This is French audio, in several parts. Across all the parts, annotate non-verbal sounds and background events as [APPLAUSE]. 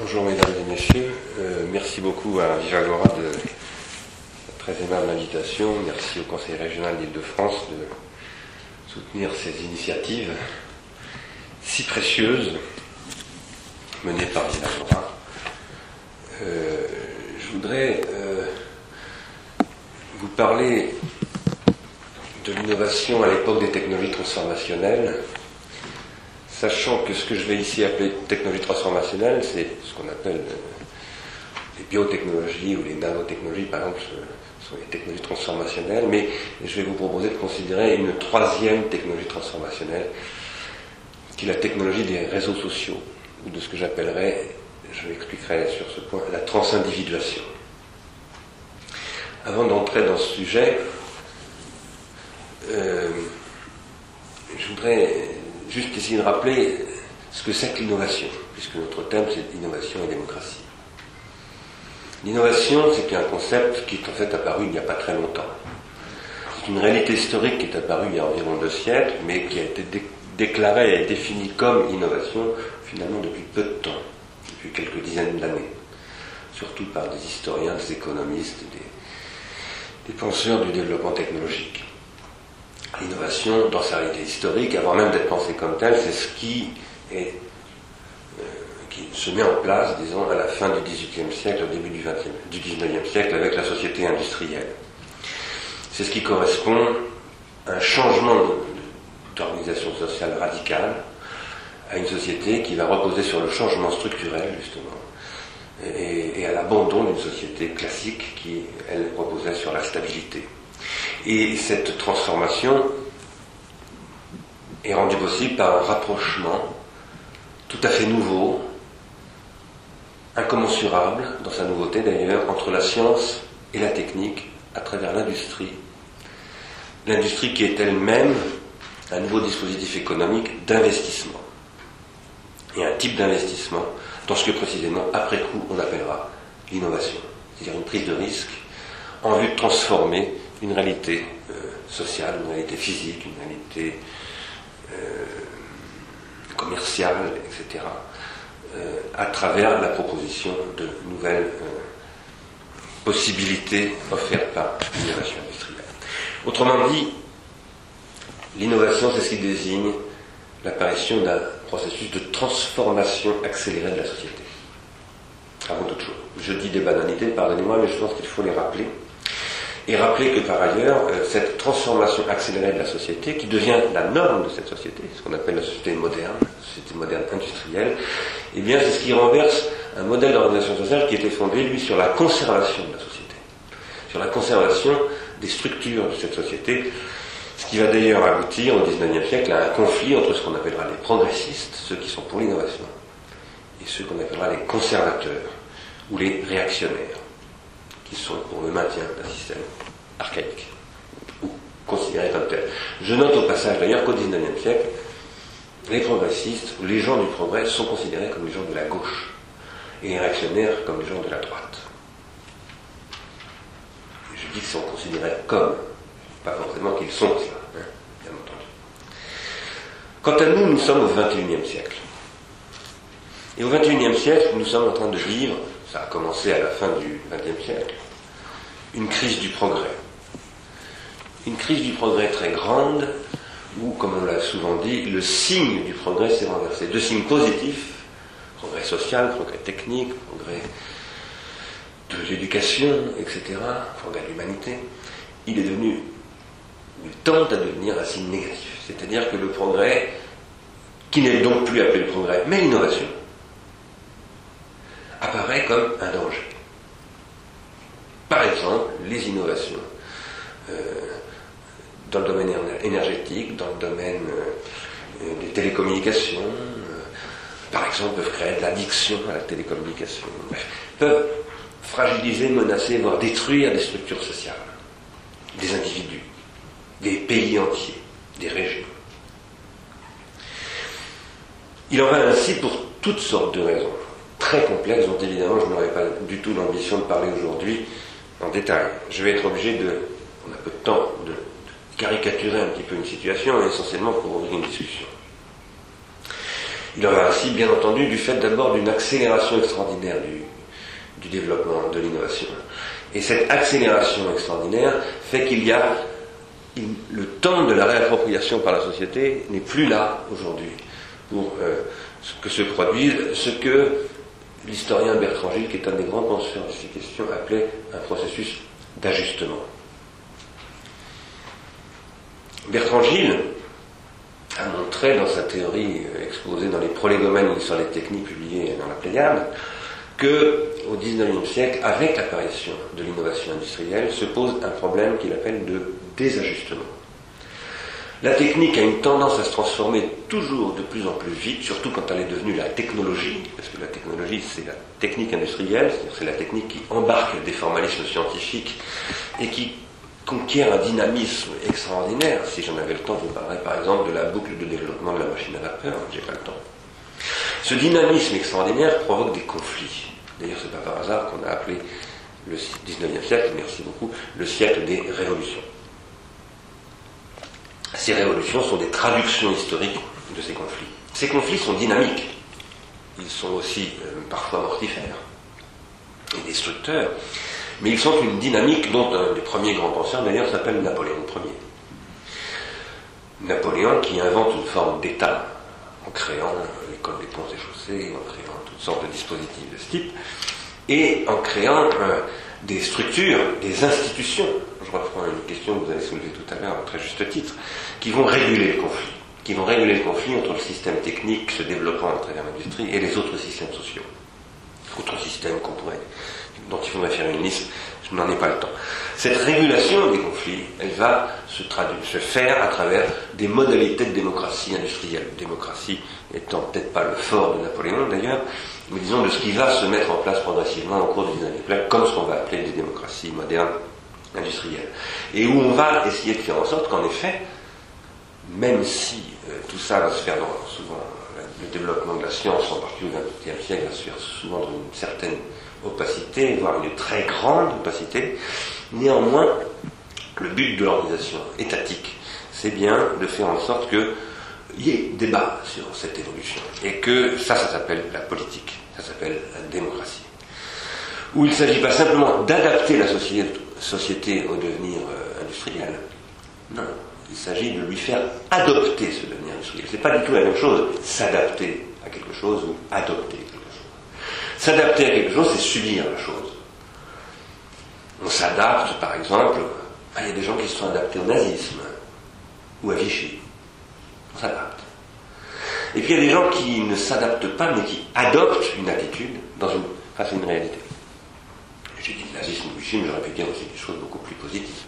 Bonjour mesdames et messieurs, Euh, merci beaucoup à Vivagora de la très aimable invitation, merci au Conseil régional d'Île-de-France de soutenir ces initiatives si précieuses menées par Vivagora. Euh, je voudrais euh, vous parler de l'innovation à l'époque des technologies transformationnelles sachant que ce que je vais ici appeler technologie transformationnelle, c'est ce qu'on appelle euh, les biotechnologies ou les nanotechnologies, par exemple, sont les technologies transformationnelles, mais je vais vous proposer de considérer une troisième technologie transformationnelle, qui est la technologie des réseaux sociaux, ou de ce que j'appellerais, je l'expliquerai sur ce point, la transindividuation. Avant d'entrer dans ce sujet, euh, je voudrais juste essayer de rappeler ce que c'est que l'innovation, puisque notre thème c'est innovation et démocratie. L'innovation, c'est un concept qui est en fait apparu il n'y a pas très longtemps. C'est une réalité historique qui est apparue il y a environ deux siècles, mais qui a été déclarée et définie comme innovation finalement depuis peu de temps, depuis quelques dizaines d'années, surtout par des historiens, des économistes, des, des penseurs du développement technologique. L'innovation, dans sa réalité historique, avant même d'être pensée comme telle, c'est ce qui, est, euh, qui se met en place, disons, à la fin du XVIIIe siècle, au début du, 20 du XIXe siècle, avec la société industrielle. C'est ce qui correspond à un changement d'organisation sociale radicale, à une société qui va reposer sur le changement structurel, justement, et, et à l'abandon d'une société classique qui, elle, reposait sur la stabilité. Et cette transformation est rendue possible par un rapprochement tout à fait nouveau, incommensurable dans sa nouveauté d'ailleurs, entre la science et la technique à travers l'industrie. L'industrie qui est elle-même un nouveau dispositif économique d'investissement. Et un type d'investissement dans ce que précisément, après coup, on appellera l'innovation. C'est-à-dire une prise de risque en vue de transformer une réalité euh, sociale, une réalité physique, une réalité euh, commerciale, etc., euh, à travers la proposition de nouvelles possibilités offertes par l'innovation industrielle. Autrement dit, l'innovation, c'est ce qui désigne l'apparition d'un processus de transformation accélérée de la société. Avant toute chose. Je dis des banalités, pardonnez-moi, mais je pense qu'il faut les rappeler. Et rappeler que par ailleurs, euh, cette transformation accélérée de la société, qui devient la norme de cette société, ce qu'on appelle la société moderne, la société moderne industrielle, eh bien c'est ce qui renverse un modèle d'organisation sociale qui était fondé, lui, sur la conservation de la société, sur la conservation des structures de cette société, ce qui va d'ailleurs aboutir au XIXe siècle à un conflit entre ce qu'on appellera les progressistes, ceux qui sont pour l'innovation, et ceux qu'on appellera les conservateurs ou les réactionnaires qui sont pour le maintien d'un système archaïque, ou considéré comme tel. Je note au passage d'ailleurs qu'au XIXe siècle, les progressistes, les gens du progrès, sont considérés comme les gens de la gauche, et les réactionnaires comme les gens de la droite. Je dis qu'ils sont considérés comme, pas forcément qu'ils sont cela, hein, bien entendu. Quant à nous, nous sommes au XXIe siècle. Et au XXIe siècle, nous sommes en train de vivre ça a commencé à la fin du XXe siècle, une crise du progrès. Une crise du progrès très grande, où, comme on l'a souvent dit, le signe du progrès s'est renversé. Deux signes positifs, progrès social, progrès technique, progrès de l'éducation, etc., progrès de l'humanité, il est devenu, il tente à devenir un signe négatif. C'est-à-dire que le progrès, qui n'est donc plus appelé le progrès, mais l'innovation, apparaît comme un danger. Par exemple, les innovations euh, dans le domaine énergétique, dans le domaine euh, des télécommunications, euh, par exemple, peuvent créer de l'addiction à la télécommunication, peuvent fragiliser, menacer, voire détruire des structures sociales, des individus, des pays entiers, des régions. Il en va ainsi pour toutes sortes de raisons très complexes dont évidemment je n'aurais pas du tout l'ambition de parler aujourd'hui en détail. Je vais être obligé de, on a peu de temps, de, caricaturer un petit peu une situation, essentiellement pour ouvrir une discussion. Il en va ainsi, bien entendu, du fait d'abord d'une accélération extraordinaire du, du développement, de l'innovation. Et cette accélération extraordinaire fait qu'il y a le temps de la réappropriation par la société n'est plus là aujourd'hui pour euh, que se produise ce que l'historien Bertrand Gilles, qui est un des grands penseurs de ces questions, appelait un processus d'ajustement. Bertrand Gilles a montré dans sa théorie exposée dans les prolégomènes sur les techniques publiées dans la Pléiade que au XIXe siècle, avec l'apparition de l'innovation industrielle, se pose un problème qu'il appelle de désajustement. La technique a une tendance à se transformer toujours de plus en plus vite, surtout quand elle est devenue la technologie, parce que la technologie c'est la technique industrielle, c'est la technique qui embarque des formalismes scientifiques et qui conquiert un dynamisme extraordinaire. Si j'en avais le temps, je vous parlerais par exemple de la boucle de développement de la machine à vapeur, j'ai pas le temps. Ce dynamisme extraordinaire provoque des conflits. D'ailleurs, c'est pas par hasard qu'on a appelé le 19e siècle, merci beaucoup, le siècle des révolutions. Ces révolutions sont des traductions historiques de ces conflits. Ces conflits sont dynamiques. Ils sont aussi euh, parfois mortifères et destructeurs. Mais ils sont une dynamique dont un des premiers grands penseurs d'ailleurs s'appelle Napoléon Ier. Napoléon qui invente une forme d'État en créant l'école des ponts et chaussées, en créant toutes sortes de dispositifs de ce type, et en créant euh, des structures, des institutions, je reprends une question que vous avez soulevée tout à l'heure à très juste titre, qui vont réguler le conflit, qui vont réguler le conflit entre le système technique se développant à travers l'industrie et les autres systèmes sociaux. Autres systèmes qu'on pourrait, dont il faudrait faire une liste, je n'en ai pas le temps. Cette régulation des conflits, elle va se, traduire, se faire à travers des modalités de démocratie industrielle. Démocratie étant peut-être pas le fort de Napoléon d'ailleurs, mais disons de ce qui va se mettre en place progressivement au cours des années comme ce qu'on va appeler des démocraties modernes industrielles. Et où on va essayer de faire en sorte qu'en effet, même si euh, tout ça va se faire dans, souvent, le développement de la science, en particulier au XXe siècle, va se faire souvent dans une certaine opacité, voire une très grande opacité, néanmoins, le but de l'organisation étatique, c'est bien de faire en sorte qu'il y ait débat sur cette évolution. Et que ça, ça s'appelle la politique, ça s'appelle la démocratie. Où il ne s'agit pas simplement d'adapter la société, au devenir euh, industriel. Non, il s'agit de lui faire adopter ce devenir industriel. Ce n'est pas du tout la même chose, s'adapter à quelque chose ou adopter quelque chose. S'adapter à quelque chose, c'est subir la chose. On s'adapte, par exemple, il y a des gens qui se sont adaptés au nazisme ou à Vichy. On s'adapte. Et puis il y a des gens qui ne s'adaptent pas, mais qui adoptent une attitude dans une, face à une réalité. J'ai dit nazisme ou Vichy, mais j'aurais pu dire aussi des choses beaucoup plus positives.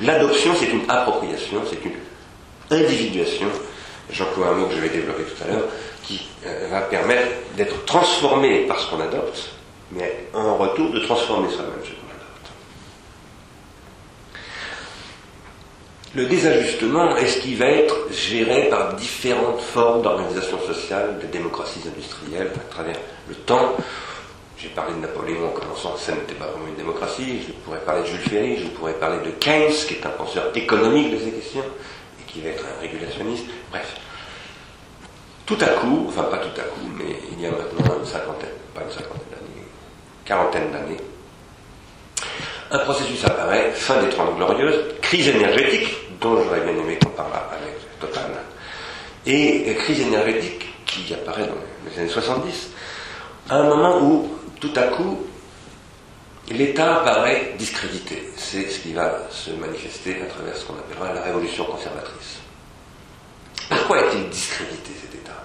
L'adoption, c'est une appropriation, c'est une individuation, j'emploie un mot que je vais développer tout à l'heure, qui euh, va permettre d'être transformé par ce qu'on adopte, mais en retour de transformer soi-même ce qu'on adopte. Le désajustement est-ce qui va être géré par différentes formes d'organisation sociale, de démocraties industrielles à travers le temps j'ai parlé de Napoléon en commençant, ça n'était pas vraiment une démocratie. Je pourrais parler de Jules Ferry, je pourrais parler de Keynes, qui est un penseur économique de ces questions, et qui va être un régulationniste. Bref. Tout à coup, enfin pas tout à coup, mais il y a maintenant une cinquantaine, pas une cinquantaine d'années, quarantaine d'années, un processus apparaît, fin des Trente Glorieuses, crise énergétique, dont j'aurais bien aimé qu'on parle avec Total, et crise énergétique qui apparaît dans les années 70, à un moment où tout à coup, l'État paraît discrédité. C'est ce qui va se manifester à travers ce qu'on appellera la révolution conservatrice. Pourquoi est-il discrédité cet État?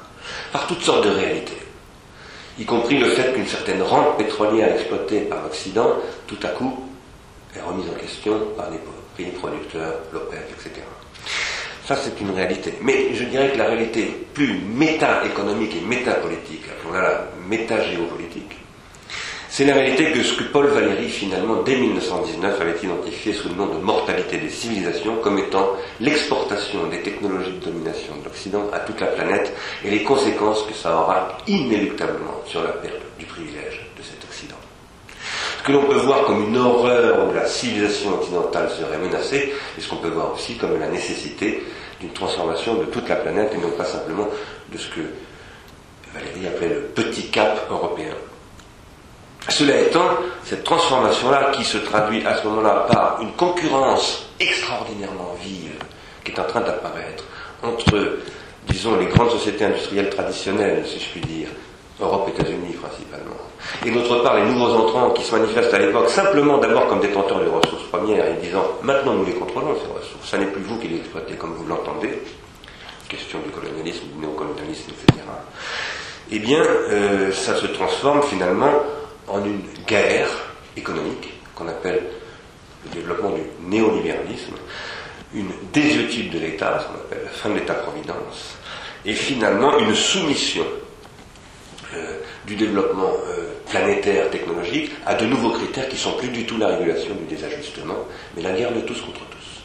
Par toutes sortes de réalités, y compris le fait qu'une certaine rente pétrolière exploitée par l'Occident, tout à coup, est remise en question par les pays producteurs, l'OPEC, etc. Ça, c'est une réalité. Mais je dirais que la réalité plus méta-économique et méta-politique, appelons-la la méta-géopolitique, c'est la réalité que ce que Paul Valéry, finalement, dès 1919, avait identifié sous le nom de mortalité des civilisations comme étant l'exportation des technologies de domination de l'Occident à toute la planète et les conséquences que ça aura inéluctablement sur la perte du privilège de cet Occident. Ce que l'on peut voir comme une horreur où la civilisation occidentale serait menacée, et ce qu'on peut voir aussi comme la nécessité d'une transformation de toute la planète et non pas simplement de ce que Valérie appelait le petit cap européen. Cela étant, cette transformation-là, qui se traduit à ce moment-là par une concurrence extraordinairement vive qui est en train d'apparaître entre, disons, les grandes sociétés industrielles traditionnelles, si je puis dire, Europe, États-Unis principalement, et d'autre part les nouveaux entrants qui se manifestent à l'époque simplement d'abord comme détenteurs de ressources premières et disant maintenant nous les contrôlons ces ressources, ça n'est plus vous qui les exploitez comme vous l'entendez, question du colonialisme, du néocolonialisme, etc. Eh bien, euh, ça se transforme finalement en une guerre économique qu'on appelle le développement du néolibéralisme, une désuétude de l'État, ce qu'on appelle la fin de l'État-providence, et finalement une soumission euh, du développement euh, planétaire technologique à de nouveaux critères qui sont plus du tout la régulation du désajustement, mais la guerre de tous contre tous.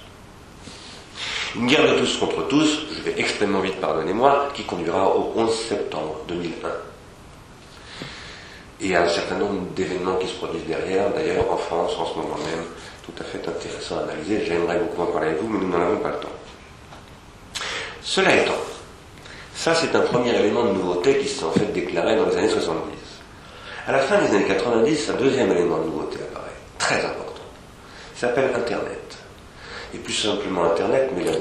Une guerre de tous contre tous, je vais extrêmement vite, pardonnez-moi, qui conduira au 11 septembre 2001 et un certain nombre d'événements qui se produisent derrière, d'ailleurs en France en ce moment même, tout à fait intéressant à analyser. J'aimerais beaucoup en parler avec vous, mais nous n'en avons pas le temps. Cela étant, ça c'est un premier élément de nouveauté qui s'est en fait déclaré dans les années 70. À la fin des années 90, un deuxième élément de nouveauté apparaît, très important. Il s'appelle Internet. Et plus simplement Internet, mais la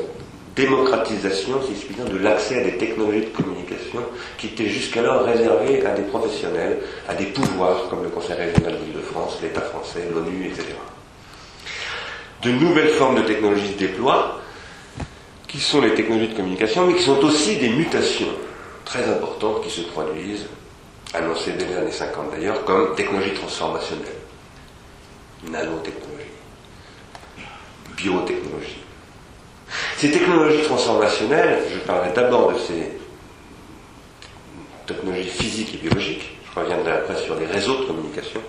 démocratisation, si je puis dire, de l'accès à des technologies de communication qui étaient jusqu'alors réservées à des professionnels, à des pouvoirs comme le Conseil régional d'Île-de-France, l'État français, l'ONU, etc. De nouvelles formes de technologies se déploient, qui sont les technologies de communication, mais qui sont aussi des mutations très importantes qui se produisent, annoncées dès les années 50 d'ailleurs, comme technologie transformationnelle, nanotechnologie, biotechnologie, ces technologies transformationnelles, je parlerai d'abord de ces technologies physiques et biologiques, je reviendrai après sur les réseaux de communication.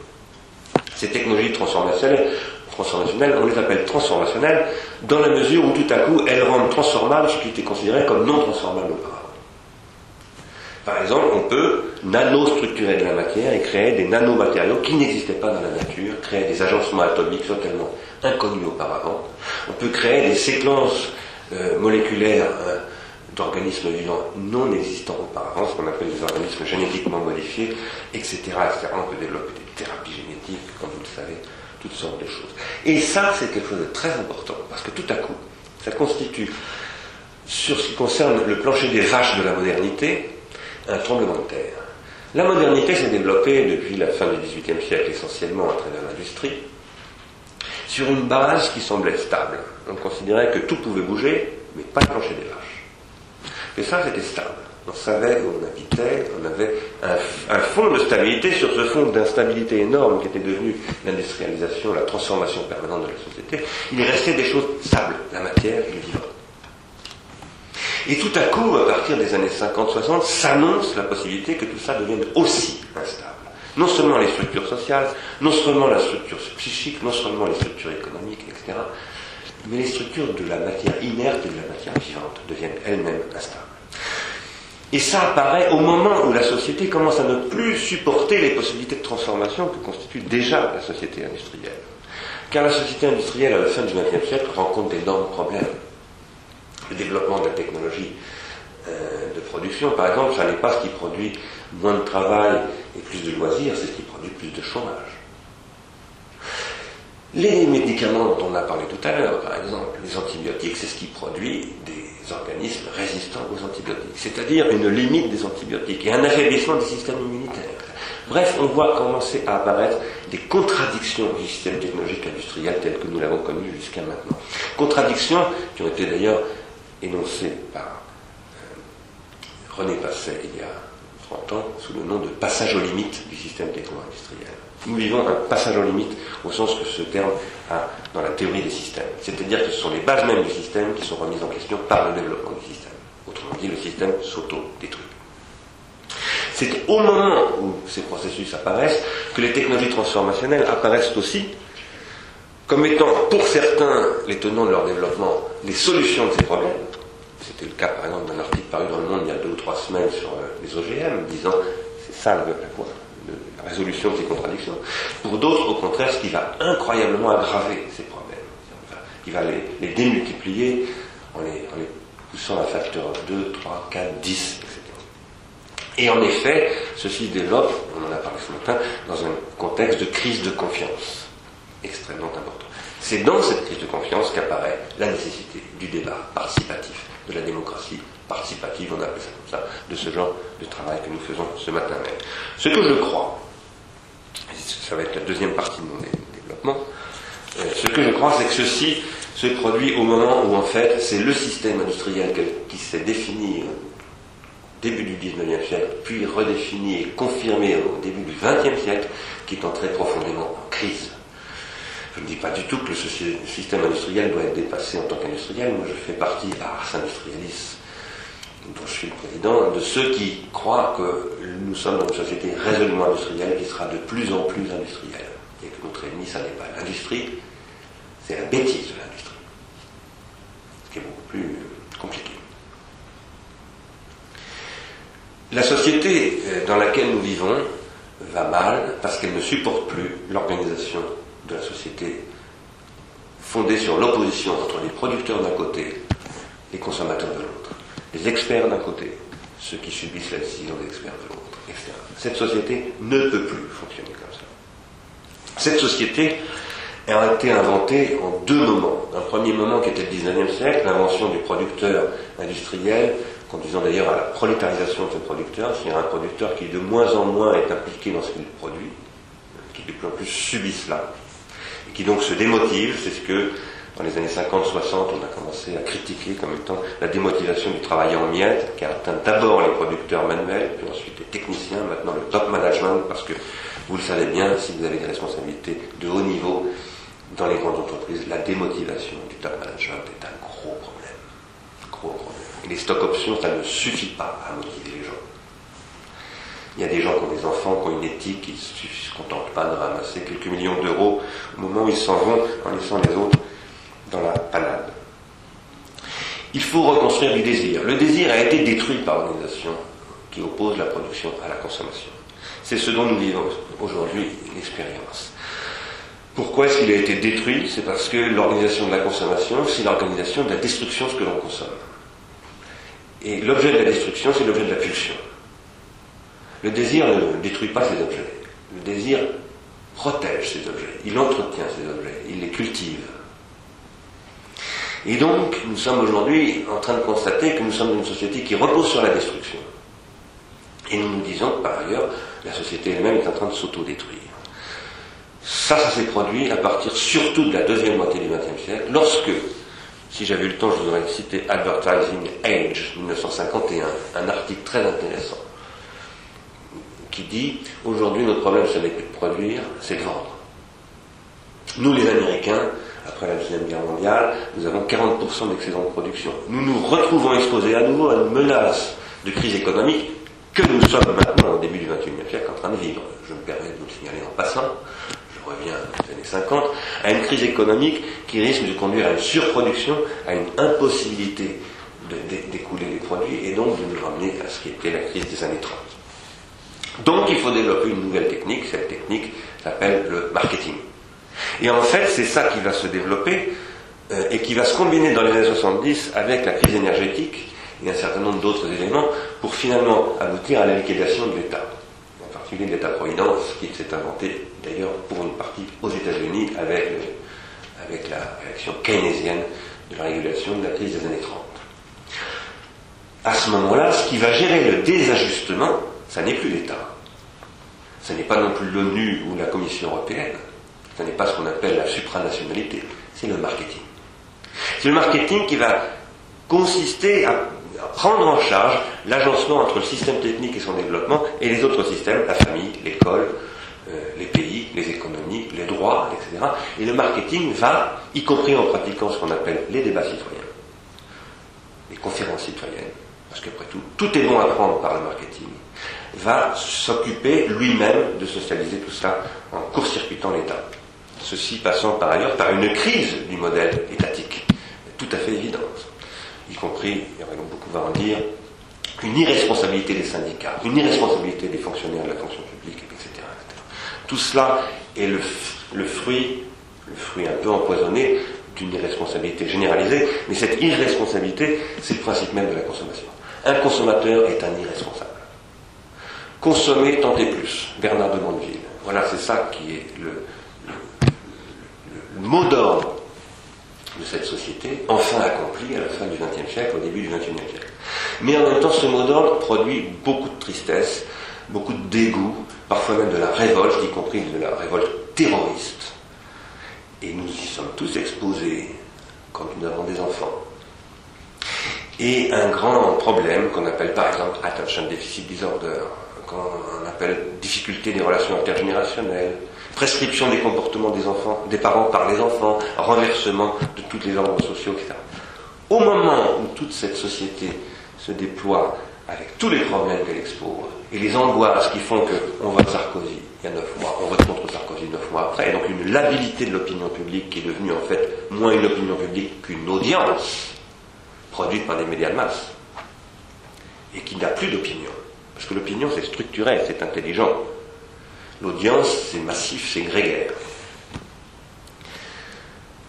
Ces technologies transformationnelles, transformationnelles, on les appelle transformationnelles dans la mesure où tout à coup elles rendent transformable ce qui était considéré comme non transformable auparavant. Par exemple, on peut nanostructurer de la matière et créer des nanomatériaux qui n'existaient pas dans la nature, créer des agencements atomiques totalement inconnus auparavant. On peut créer des séquences euh, moléculaires euh, d'organismes vivants non existants auparavant, ce qu'on appelle des organismes génétiquement modifiés, etc., etc. On peut développer des thérapies génétiques, comme vous le savez, toutes sortes de choses. Et ça, c'est quelque chose de très important, parce que tout à coup, ça constitue, sur ce qui concerne le plancher des vaches de la modernité, un tremblement de terre. La modernité s'est développée depuis la fin du XVIIIe siècle essentiellement à travers l'industrie, sur une base qui semblait stable. On considérait que tout pouvait bouger, mais pas le plancher des vaches. Et ça, c'était stable. On savait où on habitait, on avait un, un fond de stabilité sur ce fond d'instabilité énorme qui était devenu l'industrialisation, la transformation permanente de la société. Il restait des choses stables, la matière et le vivant. Et tout à coup, à partir des années 50-60, s'annonce la possibilité que tout ça devienne aussi instable. Non seulement les structures sociales, non seulement la structure psychique, non seulement les structures économiques, etc., mais les structures de la matière inerte et de la matière vivante deviennent elles-mêmes instables. Et ça apparaît au moment où la société commence à ne plus supporter les possibilités de transformation que constitue déjà la société industrielle. Car la société industrielle à la fin du XXe siècle rencontre d'énormes problèmes le développement de la technologie euh, de production, par exemple, ça n'est pas ce qui produit moins de travail et plus de loisirs, c'est ce qui produit plus de chômage. Les médicaments dont on a parlé tout à l'heure, par exemple, les antibiotiques, c'est ce qui produit des organismes résistants aux antibiotiques, c'est-à-dire une limite des antibiotiques et un affaiblissement des systèmes immunitaires. Bref, on voit commencer à apparaître des contradictions du système technologique industriel tel que nous l'avons connu jusqu'à maintenant. Contradictions qui ont été d'ailleurs énoncé par euh, René Passet il y a 30 ans sous le nom de passage aux limites du système techno-industriel. Nous vivons un passage aux limites au sens que ce terme a dans la théorie des systèmes. C'est-à-dire que ce sont les bases mêmes du système qui sont remises en question par le développement du système. Autrement dit, le système s'auto-détruit. C'est au moment où ces processus apparaissent que les technologies transformationnelles apparaissent aussi comme étant pour certains les tenants de leur développement les solutions de ces problèmes. C'était le cas par exemple d'un article paru dans le monde il y a deux ou trois semaines sur euh, les OGM, disant c'est ça la, la, résolution de ces contradictions. Pour d'autres, au contraire, ce qui va incroyablement aggraver ces problèmes, qui va les, démultiplier en les, poussant à facteur 2, 3, 4, 10, etc. Et en effet, ceci se développe, on en a parlé ce matin, dans un contexte de crise de confiance extrêmement important. C'est dans cette crise de confiance qu'apparaît la nécessité du débat participatif, de la démocratie participative, on appelle ça comme ça, de ce genre de travail que nous faisons ce matin même. Ce que je crois, ça va être la deuxième partie de mon développement, euh, ce que je crois, c'est que ceci se produit au moment où, en fait, c'est le système industriel qui s'est défini au début du XIXe siècle, puis redéfini et confirmé au début du XXe siècle, qui est entré profondément en crise. Je ne dis pas du tout que le système industriel doit être dépassé en tant qu'industriel. Moi, je fais partie, à Ars Industrialis, dont je suis le président, de ceux qui croient que nous sommes dans une société résolument industrielle qui sera de plus en plus industrielle. Et que notre ennemi, ça n'est pas l'industrie, c'est la bêtise de l'industrie. Ce qui est beaucoup plus compliqué. La société euh, dans laquelle nous vivons va mal parce qu'elle ne supporte plus l'organisation de la société fondée sur l'opposition entre les producteurs d'un côté, les consommateurs de l'autre, les experts d'un côté, ceux qui subissent la décision des experts de l'autre, etc. Cette société ne peut plus fonctionner comme ça. Cette société a été inventée en deux moments. Un premier moment qui était le 19e siècle, l'invention du producteur industriel, conduisant d'ailleurs à la prolétarisation de ce producteur, c'est-à-dire un producteur qui de moins en moins est impliqué dans ce qu'il produit, qui de plus en plus subit cela, qui donc se démotive, c'est ce que dans les années 50-60 on a commencé à critiquer comme étant la démotivation du travail en miettes, qui a atteint d'abord les producteurs manuels, puis ensuite les techniciens, maintenant le top management, parce que vous le savez bien, si vous avez des responsabilités de haut niveau dans les grandes entreprises, la démotivation du top management est un gros problème. Gros problème. Et les stock options, ça ne suffit pas à motiver les gens. Il y a des gens qui ont des enfants, qui ont une éthique, qui ne se contentent pas de ramasser quelques millions d'euros au moment où ils s'en vont en laissant les autres dans la panade. Il faut reconstruire du désir. Le désir a été détruit par l'organisation qui oppose la production à la consommation. C'est ce dont nous vivons aujourd'hui l'expérience. Pourquoi est-ce qu'il a été détruit? C'est parce que l'organisation de la consommation, c'est l'organisation de la destruction de ce que l'on consomme. Et l'objet de la destruction, c'est l'objet de la pulsion. Le désir ne détruit pas ces objets. Le désir protège ces objets, il entretient ces objets, il les cultive. Et donc, nous sommes aujourd'hui en train de constater que nous sommes une société qui repose sur la destruction. Et nous nous disons par ailleurs, la société elle-même est en train de s'autodétruire. Ça, ça s'est produit à partir surtout de la deuxième moitié du XXe siècle, lorsque, si j'avais eu le temps, je vous aurais cité Advertising Age 1951, un article très intéressant, qui dit aujourd'hui notre problème ce n'est plus de produire, c'est de vendre. Nous les Américains, après la Deuxième Guerre mondiale, nous avons 40% d'excédent de production. Nous nous retrouvons exposés à nouveau à une menace de crise économique que nous sommes maintenant au début du XXIe siècle en train de vivre. Je me permets de vous le signaler en passant, je reviens aux années 50, à une crise économique qui risque de conduire à une surproduction, à une impossibilité d'écouler les produits et donc de nous ramener à ce qui était la crise des années 30. Donc il faut développer une nouvelle technique, cette technique s'appelle le marketing. Et en fait, c'est ça qui va se développer euh, et qui va se combiner dans les années 70 avec la crise énergétique et un certain nombre d'autres éléments pour finalement aboutir à la liquidation de l'État, en particulier de l'État-providence qui s'est inventé d'ailleurs pour une partie aux États-Unis avec, avec la réaction keynésienne de la régulation de la crise des années 30. À ce moment-là, ce qui va gérer le désajustement, ça n'est plus l'État. Ce n'est pas non plus l'ONU ou la Commission européenne. Ce n'est pas ce qu'on appelle la supranationalité. C'est le marketing. C'est le marketing qui va consister à, prendre en charge l'agencement entre le système technique et son développement et les autres systèmes, la famille, l'école, euh, les pays, les économies, les droits, etc. Et le marketing va, y compris en pratiquant ce qu'on appelle les débats citoyens, les conférences citoyennes, parce qu'après tout, tout est bon à prendre par le marketing, va s'occuper lui-même de socialiser tout ça en court-circuitant l'État. Ceci passant par ailleurs par une crise du modèle étatique, tout à fait évidente, y compris, il y aurait beaucoup à en dire, une irresponsabilité des syndicats, une irresponsabilité des fonctionnaires de la fonction publique, etc. Tout cela est le fruit, le fruit un peu empoisonné d'une irresponsabilité généralisée, mais cette irresponsabilité, c'est le principe même de la consommation. Un consommateur est un irresponsable. consommer tant et plus. Bernard de Mondeville. Voilà, c'est ça qui est le, le mot d'ordre de cette société, enfin accompli à la fin du XXe siècle, au début du XXIe siècle. Mais en même temps, ce mot d'ordre produit beaucoup de tristesse, beaucoup de dégoût, parfois même de la révolte, y compris de la révolte terroriste. Et nous y sommes tous exposés quand nous avons des enfants. Et un grand problème qu'on appelle par exemple attention deficit disorder, qu'on appelle difficulté des relations intergénérationnelles, prescription des comportements des enfants, des parents par les enfants, renversement de tous les ordres sociaux, etc. Au moment où toute cette société se déploie avec tous les problèmes qu'elle expose et les angoisses qui font qu'on vote Sarkozy il y a neuf mois, on vote contre Sarkozy neuf mois après, et donc une labilité de l'opinion publique qui est devenue en fait moins une opinion publique qu'une audience produite par des médias de masse et qui n'a plus d'opinion. Parce que l'opinion c'est structuré, c'est intelligent. L'audience, c'est massif, c'est grégaire.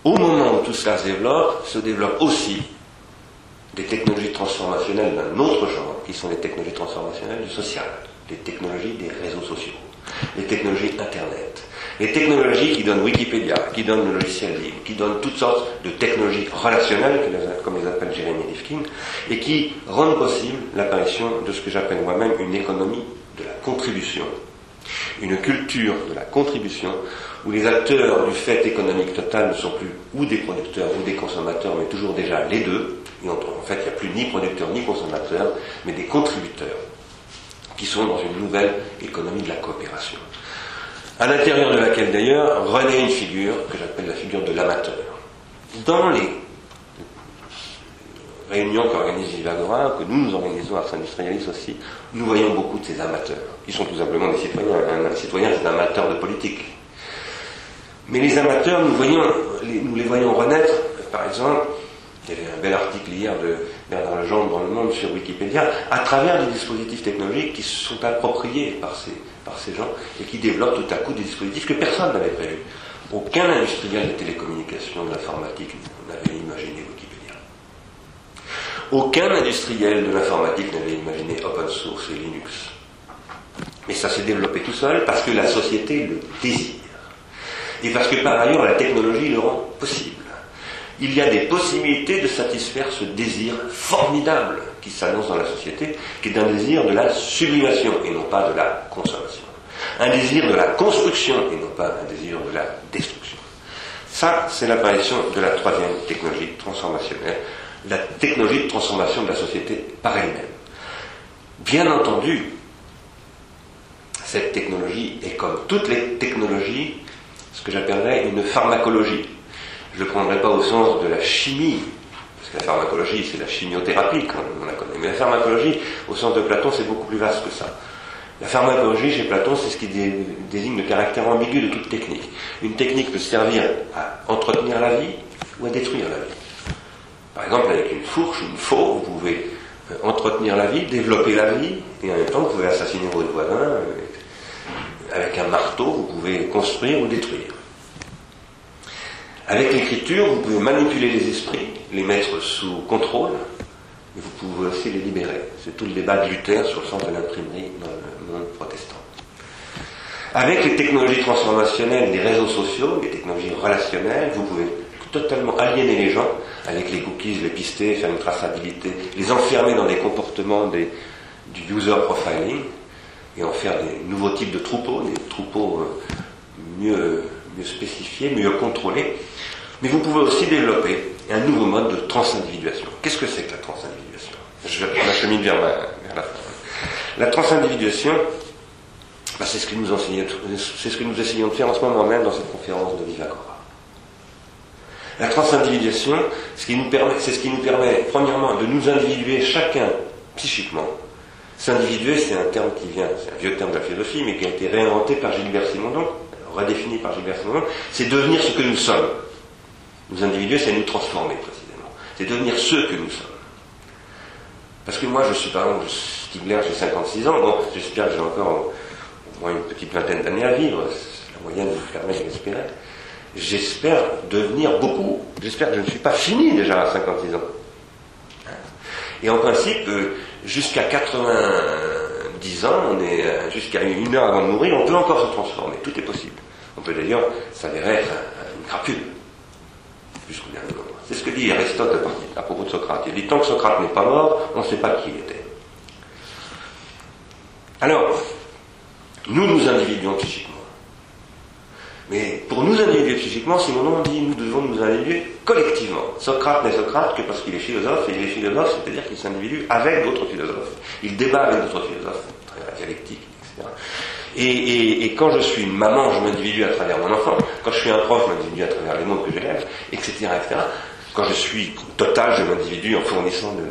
Au moment où tout cela se développe, se développent aussi des technologies transformationnelles d'un autre genre, qui sont les technologies transformationnelles du social, les technologies des réseaux sociaux, les technologies Internet, les technologies qui donnent Wikipédia, qui donnent le logiciel libre, qui donnent toutes sortes de technologies relationnelles, comme les appelle Jérémy Rifkin, et qui rendent possible l'apparition de ce que j'appelle moi-même une économie de la contribution, une culture de la contribution où les acteurs du fait économique total ne sont plus ou des producteurs ou des consommateurs, mais toujours déjà les deux. En, fait, il n'y a plus ni producteurs ni consommateurs, mais des contributeurs qui sont dans une nouvelle économie de la coopération. À l'intérieur de laquelle d'ailleurs renaît une figure que j'appelle la figure de l'amateur. Dans les réunions qu'organise Vivagora, que nous nous organisons à Saint-Industrialis aussi, nous voyons beaucoup de ces amateurs. Ils sont tout simplement des citoyens. Un citoyen, c'est un amateur de politique. Mais les amateurs, nous, nous les voyons renaître, par exemple, il y avait un bel article hier de Bernard Legendre dans Le Monde sur Wikipédia, à travers des dispositifs technologiques qui se sont appropriés par ces, ces gens et qui développent tout à coup des dispositifs que personne n'avait prévus. Aucun industriel des télécommunications, de l'informatique n'avait imaginé aucun industriel de l'informatique n'avait imaginé open source et Linux. Mais ça s'est développé tout seul parce que la société le désire. Et parce que par ailleurs la technologie le rend possible. Il y a des possibilités de satisfaire ce désir formidable qui s'annonce dans la société, qui est un désir de la sublimation et non pas de la consommation. Un désir de la construction et non pas un désir de la destruction. Ça, c'est l'apparition de la troisième technologie transformationnelle, la technologie de transformation de la société par elle-même. Bien entendu, cette technologie est comme toutes les technologies, ce que j'appellerais une pharmacologie. Je ne le prendrai pas au sens de la chimie, parce que la pharmacologie, c'est la chimiothérapie, comme on la connaît. Mais la pharmacologie, au sens de Platon, c'est beaucoup plus vaste que ça. La pharmacologie, chez Platon, c'est ce qui désigne le caractère ambigu de toute technique. Une technique peut servir à entretenir la vie ou à détruire la vie. Par exemple, avec une fourche, une faux, vous pouvez euh, entretenir la vie, développer la vie, et en même temps, vous pouvez assassiner votre voisin. Euh, avec un marteau, vous pouvez construire ou détruire. Avec l'écriture, vous pouvez manipuler les esprits, les mettre sous contrôle, et vous pouvez aussi les libérer. C'est tout le débat de Luther sur le sens de l'imprimerie protestant. Avec les technologies transformationnelles des réseaux sociaux, les technologies relationnelles, vous pouvez totalement aliéner les gens avec les cookies, les pister, faire une traçabilité, les enfermer dans des comportements du user profiling et en faire des nouveaux types de troupeaux, des troupeaux euh, mieux, spécifiés, mieux contrôlés. Mais vous pouvez aussi développer un nouveau mode de transindividuation. Qu'est-ce que c'est que la transindividuation? Je m'achemine vers la fin. La transindividuation, bah, c'est ce que nous ce essayons de faire en ce moment même dans cette conférence de Vivacora. La transindividuation, c'est ce qui nous permet, premièrement, de nous individuer chacun psychiquement. S'individuer, c'est un terme qui vient, c'est un vieux terme de la philosophie, mais qui a été réinventé par Gilbert Simondon, redéfini par Gilbert Simondon, c'est devenir ce que nous sommes. Nous individuer, c'est nous transformer précisément. C'est devenir ce que nous sommes. Parce que moi, je suis par exemple, Stigler, j'ai 56 ans, bon, j'espère que j'ai encore au moins une petite vingtaine d'années à vivre, la moyenne me permet de l'espérer j'espère devenir beaucoup. J'espère que je ne suis pas fini déjà à 56 ans. Et en principe, euh, jusqu'à 90 10 ans, on est euh, jusqu'à une heure avant de mourir, on peut encore se transformer. Tout est possible. On peut d'ailleurs s'avérer être une crapule jusqu'au dernier moment. C'est ce que dit Aristote à propos de Socrate. Il dit tant que Socrate n'est pas mort, on ne sait pas qui il était. Alors, nous nous individuons psychiquement. Mais pour nous individuer psychiquement, Simonon dit nous devons nous individuer collectivement. Socrate n'est Socrate que parce qu'il est philosophe, et il est philosophe, c'est-à-dire qu'il s'individue avec d'autres philosophes. Il débat avec d'autres philosophes, très dialectique, etc. Et, et, quand je suis une maman, je m'individue à travers mon enfant. Quand je suis un prof, je m'individue à travers les mots que j'élève, etc., etc. Quand je suis total, je m'individue en fournissant de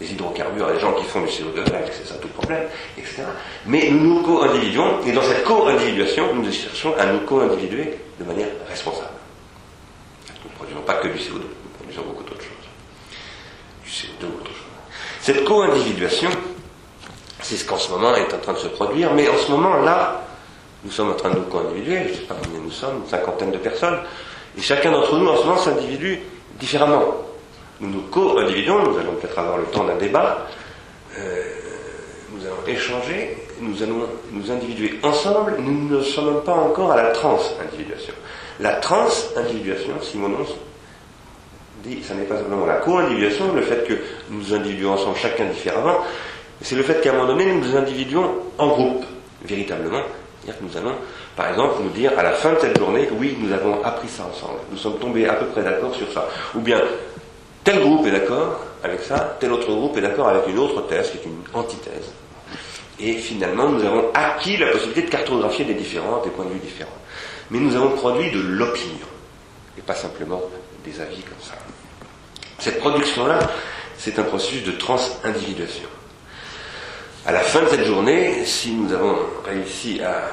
des hydrocarbures à des gens qui font du CO2, c'est ça tout le problème, etc. Mais nous nous co-individuons, et dans cette co-individuation, nous cherchons à nous co-individuer de manière responsable. Nous ne produisons pas que du CO2, nous produisons beaucoup d'autres choses. Du CO2 ou autre chose. Cette co-individuation, c'est ce qu'en ce moment est en train de se produire, mais en ce moment-là, nous sommes en train de nous co-individuer, je ne sais pas combien nous sommes, une cinquantaine de personnes, et chacun d'entre nous en ce moment s'individue différemment. Nous nous co-individuons, nous allons peut-être avoir le temps d'un débat, euh, nous allons échanger, nous allons nous individuer ensemble, nous ne sommes pas encore à la trans-individuation. La trans-individuation, Simonon dit, ça n'est pas simplement la co-individuation, le fait que nous nous individuons ensemble chacun différemment, c'est le fait qu'à un moment donné, nous nous individuons en groupe, véritablement. C'est-à-dire que nous allons, par exemple, nous dire à la fin de cette journée, oui, nous avons appris ça ensemble. Nous sommes tombés à peu près d'accord sur ça. Ou bien, tel groupe est d'accord avec ça, tel autre groupe est d'accord avec une autre thèse, qui est une antithèse. Et finalement, nous avons acquis la possibilité de cartographier des différents, des points de vue différents. Mais nous avons produit de l'opinion, et pas simplement des avis comme ça. Cette production-là, c'est un processus de trans-individuation. À la fin de cette journée, si nous avons réussi à,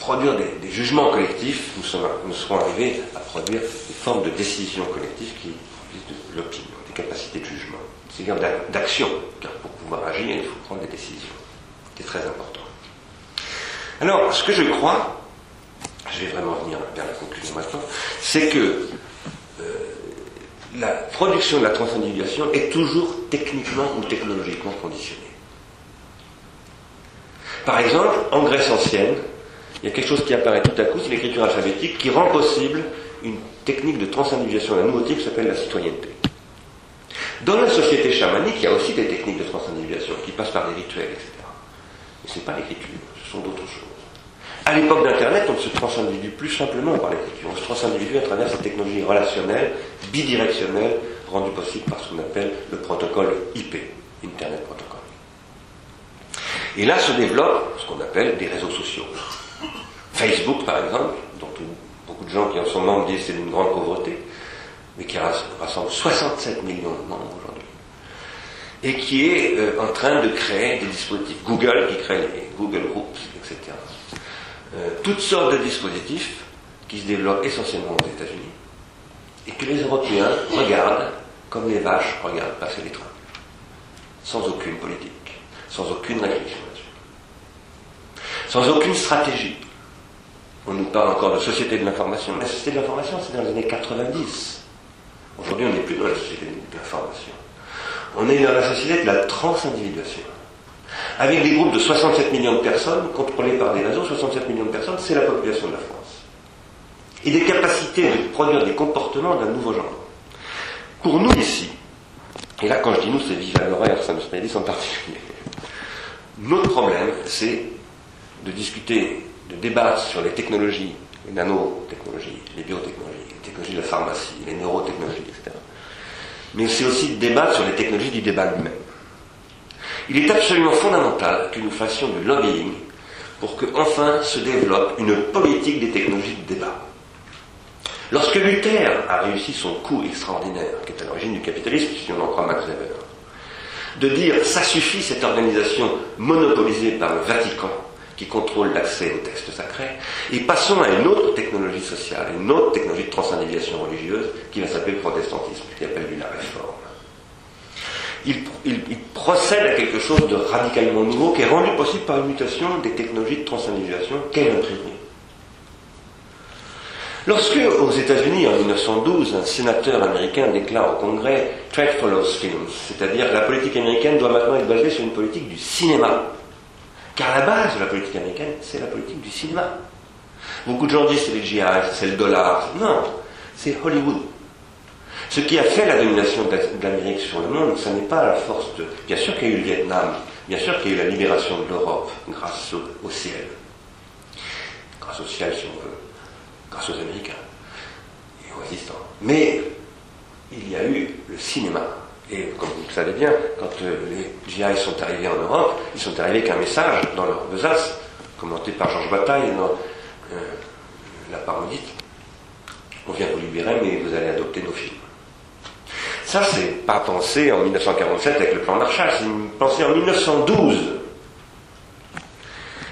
produire des, jugements collectifs, nous, serons arrivés à produire des formes de décision collective qui produisent de l'opinion, des capacités de jugement, c'est-à-dire d'action, car pour pouvoir agir, il faut prendre des décisions. C'est très important. Alors, ce que je crois, je vais vraiment venir vers la conclusion maintenant, c'est que la production de la transindividuation est toujours techniquement ou technologiquement conditionnée. Par exemple, en Grèce ancienne, il y a quelque chose qui apparaît tout à coup, c'est l'écriture alphabétique, qui rend possible une technique de transindividuation d'un nouveau type qui s'appelle la citoyenneté. Dans la société chamanique, il y a aussi des techniques de transindividuation qui passent par des rituels, etc. Mais ce n'est pas l'écriture, ce sont d'autres choses. À l'époque d'Internet, on se transindividue plus simplement par l'écriture, on se transindividue à travers cette technologie relationnelle, bidirectionnelle, rendue possible par ce qu'on appelle le protocole IP, Internet Protocol. Et là se développent ce qu'on appelle des réseaux sociaux. Facebook, par exemple, dont beaucoup de gens qui en sont membres disent c'est une grande pauvreté, mais qui rassemble 67 millions de membres aujourd'hui, et qui est euh, en train de créer des dispositifs. Google qui crée les Google Groups, etc. Euh, toutes sortes de dispositifs qui se développent essentiellement aux États-Unis et que les Européens [LAUGHS] regardent comme les vaches regardent passer les trains, sans aucune politique, sans aucune réflexion là-dessus, sans aucune stratégie. On nous parle encore de société de l'information. La société de l'information, c'est dans les années 90. Aujourd'hui, on n'est plus dans la société de l'information. On est dans la société de la transindividuation avec des groupes de 67 millions de personnes, contrôlés par des réseaux, 67 millions de personnes, c'est la population de la France. Et des capacités de produire des comportements d'un nouveau genre. Pour nous ici, et là quand je dis nous, c'est Viva l'horaire, ça nous en particulier, notre problème, c'est de discuter, de débattre sur les technologies, les nanotechnologies, les biotechnologies, les technologies de la pharmacie, les neurotechnologies, etc. Mais c'est aussi de débattre sur les technologies du débat lui-même. Il est absolument fondamental que nous fassions du lobbying pour que enfin se développe une politique des technologies de débat. Lorsque Luther a réussi son coup extraordinaire, qui est à l'origine du capitalisme, si on en croit Max Weber, de dire ça suffit cette organisation monopolisée par le Vatican qui contrôle l'accès aux textes sacrés, et passons à une autre technologie sociale, une autre technologie de transindividuation religieuse qui va s'appeler le protestantisme, qui appelle lui la réforme il, procède à quelque chose de radicalement nouveau qui est rendu possible par une mutation des technologies de transindividuation qu'est l'imprimerie. Lorsque, aux États-Unis, en 1912, un sénateur américain déclare au Congrès Trade follows films, c'est-à-dire que la politique américaine doit maintenant être basée sur une politique du cinéma. Car la base de la politique américaine, c'est la politique du cinéma. Beaucoup de gens disent c'est les GI, c'est le dollar. Non, c'est Hollywood. Ce qui a fait la domination de l'Amérique sur le monde, ce n'est pas la force de. Bien sûr qu'il y a eu le Vietnam, bien sûr qu'il y a eu la libération de l'Europe grâce au, ciel. Grâce au ciel, si on veut. Grâce aux Américains et aux résistants. Mais il y a eu le cinéma. Et comme vous le savez bien, quand euh, les GI sont arrivés en Europe, ils sont arrivés avec un message dans leur besace, commenté par Georges Bataille dans euh, La parodite. On vient vous libérer, mais vous allez adopter nos films. Ça, c'est pas pensé en 1947 avec le plan Marshall, c'est pensé en 1912.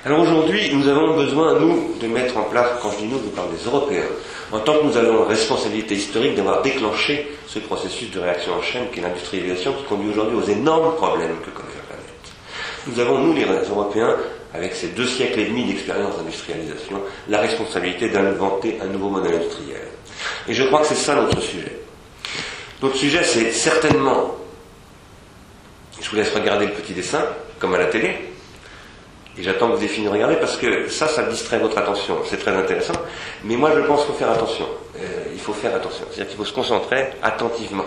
Alors aujourd'hui, nous avons besoin, nous, de mettre en place, quand je dis nous, je parle des Européens, en tant que nous avons la responsabilité historique d'avoir déclenché ce processus de réaction en chaîne qui est l'industrialisation qui conduit aujourd'hui aux énormes problèmes que connaît la planète. Nous avons, nous, les Européens, avec ces deux siècles et demi d'expérience d'industrialisation, la responsabilité d'inventer un nouveau modèle industriel. Et je crois que c'est ça notre sujet. Notre sujet, c'est certainement, je vous laisse regarder le petit dessin, comme à la télé, et j'attends que vous ayez fini de regarder parce que ça, ça distrait votre attention. C'est très intéressant. Mais moi, je pense qu'il faut faire attention. Euh, il faut faire attention. C'est-à-dire qu'il faut se concentrer attentivement.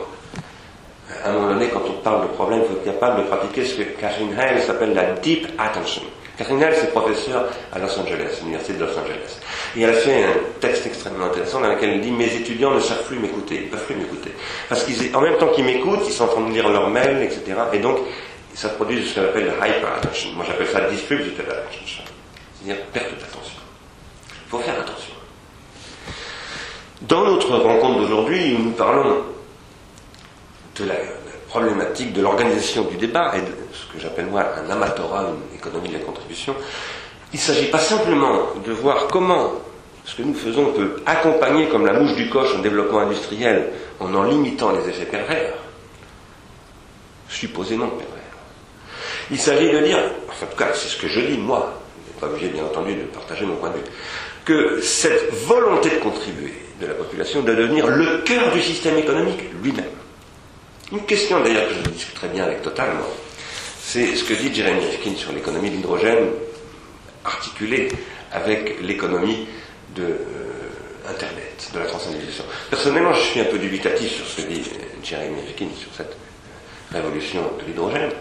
À un moment donné, quand on parle de problème, il faut être capable de pratiquer ce que Catherine Hale s'appelle la deep attention. Catherine Hale, c'est professeur à Los Angeles, l'université de Los Angeles. Et elle a fait un texte extrêmement intéressant dans lequel elle dit Mes étudiants ne savent plus m'écouter, ils ne peuvent plus m'écouter. Parce qu'en même temps qu'ils m'écoutent, ils sont en train de lire leurs mails, etc. Et donc, ça produit ce qu'on appelle le hyper attention. Moi, j'appelle ça distributed attention. C'est-à-dire perte d'attention. Il faut faire attention. Dans notre rencontre d'aujourd'hui, nous parlons de la problématique de l'organisation du débat et de ce que j'appelle moi un amatorat, une économie de la contribution. Il ne s'agit pas simplement de voir comment ce que nous faisons peut accompagner comme la mouche du coche un développement industriel en en limitant les effets pervers, supposément pervers. Il s'agit de dire, en tout cas c'est ce que je dis moi, je n'ai pas obligé bien entendu de partager mon point de vue, que cette volonté de contribuer de la population doit devenir le cœur du système économique lui-même. Une question d'ailleurs que je discute très bien avec Total, c'est ce que dit Jeremy Rifkin sur l'économie de l'hydrogène articulée avec l'économie de euh, Internet, de la transnationalisation. Personnellement, je suis un peu dubitatif sur ce que dit Jeremy Rifkin sur cette révolution de l'hydrogène.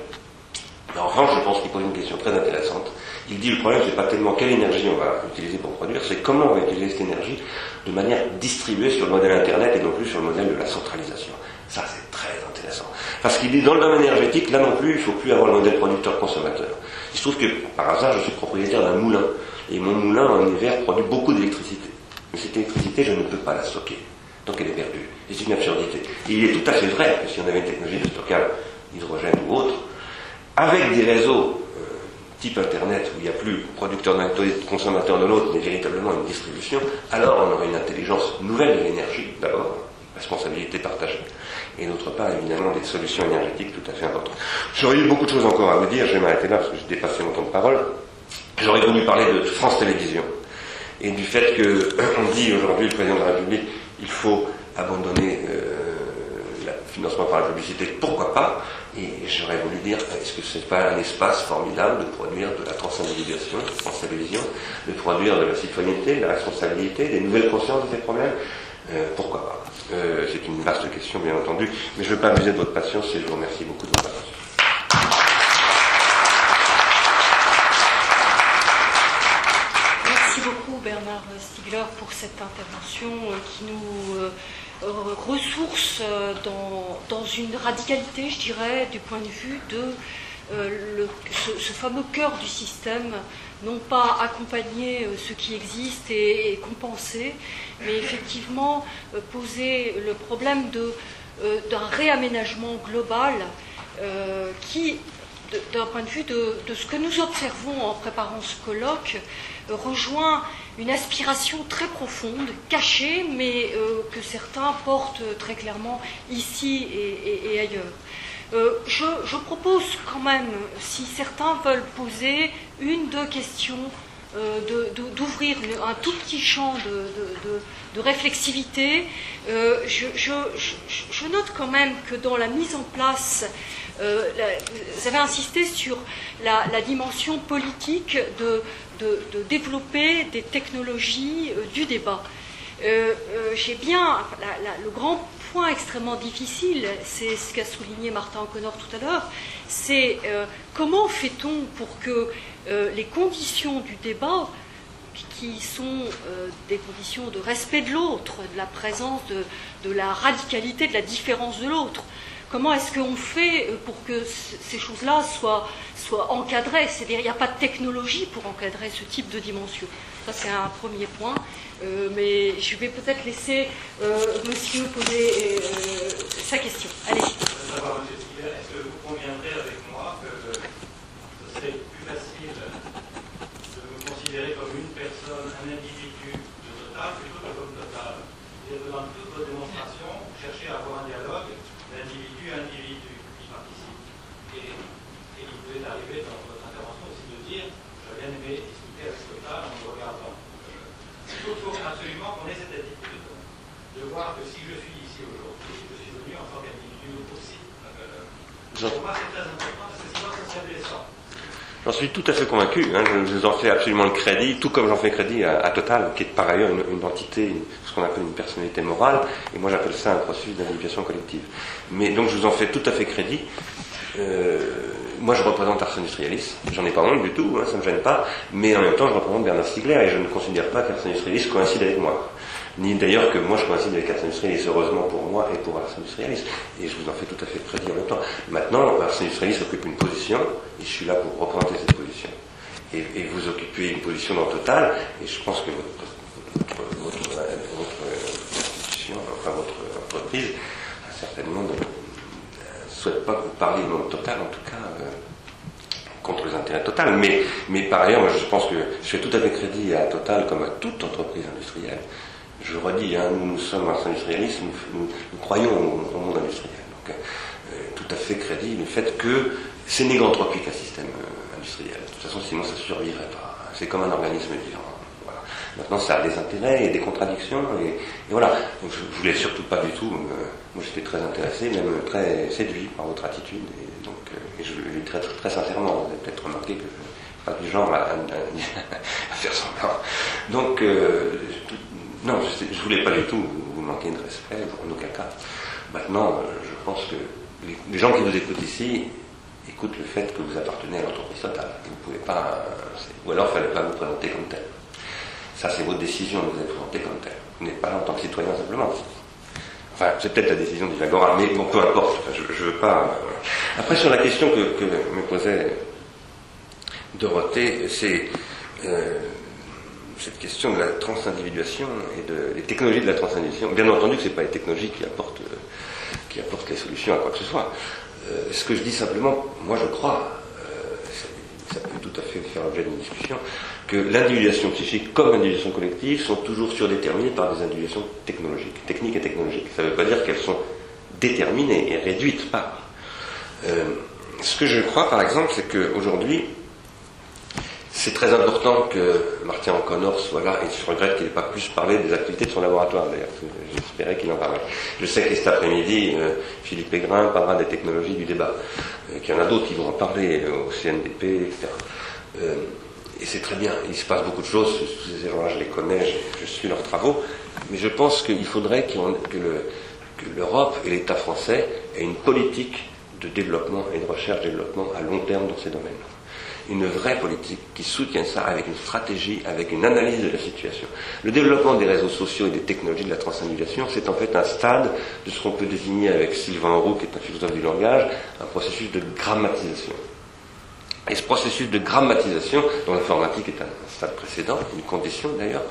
En revanche, je pense qu'il pose une question très intéressante. Il dit le problème, c'est pas tellement quelle énergie on va utiliser pour produire, c'est comment on va utiliser cette énergie de manière distribuée sur le modèle Internet et non plus sur le modèle de la centralisation. Ça, c'est. Parce qu'il dit dans le domaine énergétique, là non plus, il ne faut plus avoir le modèle producteur-consommateur. Il se trouve que, par hasard, je suis propriétaire d'un moulin. Et mon moulin, en hiver, produit beaucoup d'électricité. Mais cette électricité, je ne peux pas la stocker. Donc elle est perdue. C'est une absurdité. Il est tout à fait vrai que si on avait une technologie de stockage, hydrogène ou autre, avec des réseaux euh, type Internet où il n'y a plus producteur d'un côté, consommateur de l'autre, mais véritablement une distribution, alors on aurait une intelligence nouvelle de l'énergie, d'abord, responsabilité partagée, et d'autre part, évidemment, des solutions énergétiques tout à fait importantes. J'aurais eu beaucoup de choses encore à vous dire, je vais m'arrêter là parce que j'ai dépassé mon temps de parole. J'aurais voulu parler de France Télévisions et du fait qu'on [CLEARS THROAT] dit aujourd'hui, le président de la République, il faut abandonner euh, le financement par la publicité, pourquoi pas? Et j'aurais voulu dire, est-ce que ce n'est pas un espace formidable de produire de la transcentralisation France Télévisions, de produire de la citoyenneté, de la responsabilité, des nouvelles consciences de ces problèmes? Euh, Pourquoi pas euh, C'est une vaste question, bien entendu, mais je ne veux pas abuser de votre patience et je vous remercie beaucoup de votre attention. Merci beaucoup Bernard Stiegler pour cette intervention euh, qui nous ressource dans, dans, une radicalité, je dirais, du point de vue de le, ce, fameux cœur du système, non pas accompagner ce qui existe et, compenser, mais effectivement euh, poser le problème euh, d'un réaménagement global euh, qui, d'un point de vue de, ce que nous observons en préparant ce colloque, rejoint une aspiration très profonde, cachée, mais que certains portent très clairement ici et, ailleurs. je, propose quand même, si certains veulent poser une, deux questions d'ouvrir un tout petit champ de, réflexivité. Je, note quand même que dans la mise en place, vous avez insisté sur la, dimension politique de, développer des technologies du débat. J'ai bien le grand point extrêmement difficile, c'est ce qu'a souligné Martin O'Connor tout à l'heure, c'est euh, comment fait-on pour que euh, les conditions du débat, qui sont euh, des conditions de respect de l'autre, de la présence de, la radicalité, de la différence de l'autre, comment est-ce qu'on fait pour que ces choses-là soient, encadrées? C'est-à-dire il n'y a pas de technologie pour encadrer ce type de dimension. Ça, c'est un premier point. Euh, mais je vais peut-être laisser euh, monsieur poser euh, sa question. Allez. Est-ce que vous conviendrez avec moi que ce serait plus facile de me considérer comme une personne, un individu de Total plutôt que comme Total Dans toute votre démonstration, vous cherchez à avoir un dialogue d'individu à individu qui participe. Et, et il peut arriver dans votre intervention aussi de dire j'aurais bien aimé discuter avec Total en me regardant il faut absolument qu'on ait cette attitude de voir que si je suis ici aujourd'hui, je suis venu en tant qu'individu aussi. pour moi, c'est très important parce que sinon, ça serait blessant. J'en suis tout à fait convaincu. Hein, je vous en fais absolument le crédit, tout comme j'en fais crédit à, Total, qui est par ailleurs une, entité, ce qu'on appelle une personnalité morale, et moi j'appelle ça un processus d'individuation collective. Mais donc je vous en fais tout à fait crédit. Euh, moi, je représente Ars Industrialis. J'en ai pas honte du tout, hein, ça me gêne pas. Mais en même temps, je représente Bernard Stiegler et je ne considère pas qu'Ars Industrialis coïncide avec moi. Ni d'ailleurs que moi, je coïncide avec Ars Industrialis, heureusement pour moi et pour Ars Industrialis. Et je vous en fais tout à fait crédit en même temps. Maintenant, Ars Industrialis occupe une position et je suis là pour représenter cette position. Et, vous occupez une position dans total, et je pense que votre, votre, institution, enfin votre entreprise, certainement souhaite pas vous parler nom total, en tout cas, euh, contre les intérêts total. Mais, mais par ailleurs, moi, je pense que je fais tout à fait crédit à Total comme à toute entreprise industrielle. Je redis, hein, nous, nous sommes un industrialiste, nous, nous, croyons au, monde industriel. Donc, euh, tout à fait crédit le fait que c'est négantropique un système euh, industriel. De toute façon, sinon, ça ne survivrait pas. C'est comme un organisme vivant. Maintenant, ça a des intérêts et des contradictions. Et, voilà. je ne voulais surtout pas du tout. moi, j'étais très intéressé, même très séduit par votre attitude. Et donc, euh, et je le dis très, très, sincèrement. Vous avez peut-être remarqué que je pas du genre [LAUGHS] à, faire semblant. Donc, euh, non, je ne voulais pas du tout vous manquer de respect, en aucun cas. Maintenant, euh, je pense que les, gens qui vous écoutent ici écoutent le fait que vous appartenez à l'entreprise totale. Vous pouvez pas, ou alors il ne fallait pas vous présenter comme tel. Ça, c'est votre décision de vous être présenté comme tel. Vous n'êtes pas là en tant que citoyen simplement. Enfin, c'est peut-être la décision d'Ivagora, mais bon, peu importe. je ne veux pas. Euh. Après, sur la question que, me posait Dorothée, c'est euh, cette question de la transindividuation et de, des technologies de la transindividuation. Bien entendu que ce n'est pas les technologies qui apportent, qui apportent les solutions à quoi que ce soit. Euh, ce que je dis simplement, moi je crois, ça peut tout à fait faire l'objet d'une discussion, que l'individuation psychique comme l'individuation collective sont toujours surdéterminées par des individuations technologiques, techniques et technologiques. Ça ne veut pas dire qu'elles sont déterminées et réduites par. Euh, ce que je crois, par exemple, c'est qu'aujourd'hui, c'est très important que Martin O'Connor soit là, et je regrette qu'il n'ait pas plus parlé des activités de son laboratoire, d'ailleurs. J'espérais qu'il en parlerait. Je sais que cet après-midi, euh, Philippe Aigrin parlera des technologies du débat, euh, qu'il y en a d'autres qui vont en parler, au CNDP, etc. Et c'est très bien, il se passe beaucoup de choses, ces gens-là, je les connais, je, suis leurs travaux, mais je pense qu'il faudrait que l'Europe et l'État français aient une politique de développement et de recherche-développement à long terme dans ces domaines. Une vraie politique qui soutienne ça avec une stratégie, avec une analyse de la situation. Le développement des réseaux sociaux et des technologies de la transindividuation, c'est en fait un stade de ce qu'on peut désigner avec Sylvain Roux, qui est un philosophe du langage, un processus de grammatisation. Et ce processus de grammatisation, dont l'informatique est un, stade précédent, une condition d'ailleurs,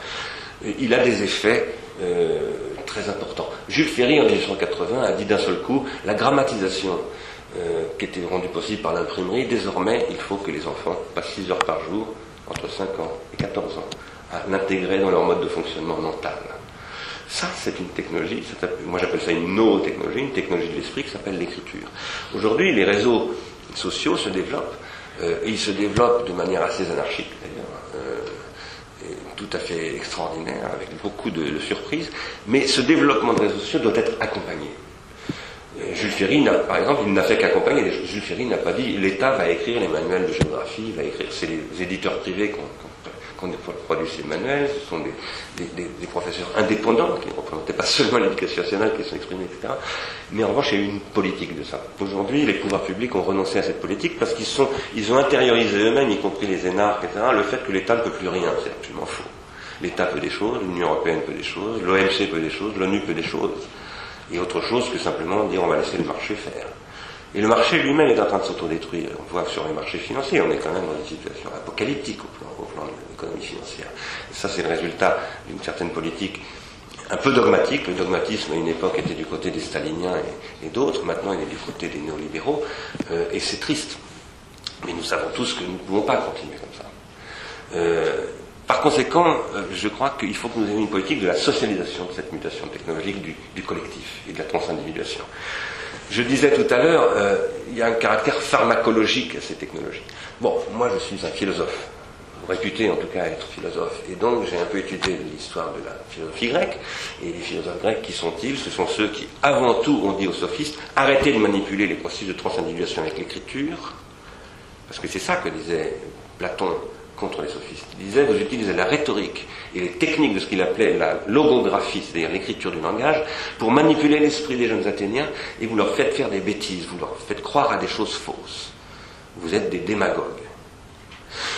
euh, il a des effets euh, très importants. Jules Ferry, en 1880, a dit d'un seul coup, la grammatisation euh, qui était rendue possible par l'imprimerie, désormais, il faut que les enfants passent 6 heures par jour, entre 5 ans et 14 ans, à l'intégrer dans leur mode de fonctionnement mental. Ça, c'est une technologie, moi j'appelle ça une no-technologie, une technologie de l'esprit qui s'appelle l'écriture. Aujourd'hui, les réseaux sociaux se développent euh, et il se développe de manière assez anarchique d'ailleurs. Euh, tout à fait extraordinaire, avec beaucoup de, de surprises, mais ce développement des réseaux sociaux doit être accompagné. Jules Ferry, par exemple, il n'a fait qu'accompagner. Jules Ferry n'a pas dit l'État va écrire les manuels de géographie, va écrire. C'est les éditeurs privés qui ont, produit ces manuels, ce sont des, professeurs indépendants qui ne représentaient pas seulement l'éducation nationale qui sont exprimés, etc. Mais en revanche, il y a eu une politique de ça. Aujourd'hui, les pouvoirs publics ont renoncé à cette politique parce qu'ils ils ont intériorisé eux-mêmes, y compris les énarques, etc., le fait que l'État ne peut plus rien. C'est absolument faux. L'État peut des choses, l'Union européenne peut des choses, l'OMC peut des choses, l'ONU peut des choses et autre chose que simplement dire on va laisser le marché faire. Et le marché lui-même est en train de s'autodétruire. On voit sur les marchés financiers, on est quand même dans une situation apocalyptique au plan, de l'économie financière. Et ça, c'est le résultat d'une certaine politique un peu dogmatique. Le dogmatisme, à une époque, était du côté des staliniens et, et d'autres. Maintenant, il est du côté des néolibéraux. Euh, et c'est triste. Mais nous savons tous que nous ne pouvons pas continuer comme ça. Euh, par conséquent, euh, je crois qu'il faut que nous ayons une politique de la socialisation de cette mutation technologique du, collectif et de la transindividuation. Je disais tout à l'heure, euh, il y a un caractère pharmacologique à ces technologies. Bon, moi je suis un philosophe, réputé en tout cas être philosophe, et donc j'ai un peu étudié l'histoire de la philosophie grecque, et les philosophes grecs, qui sont-ils? Ce sont ceux qui, avant tout, ont dit aux sophistes, arrêtez de manipuler les processus de transindividuation avec l'écriture, parce que c'est ça que disait Platon contre les sophistes. Il disait, vous utilisez la rhétorique et les techniques de ce qu'il appelait la logographie, c'est-à-dire l'écriture du langage, pour manipuler l'esprit des jeunes Athéniens et vous leur faites faire des bêtises, vous leur faites croire à des choses fausses. Vous êtes des démagogues.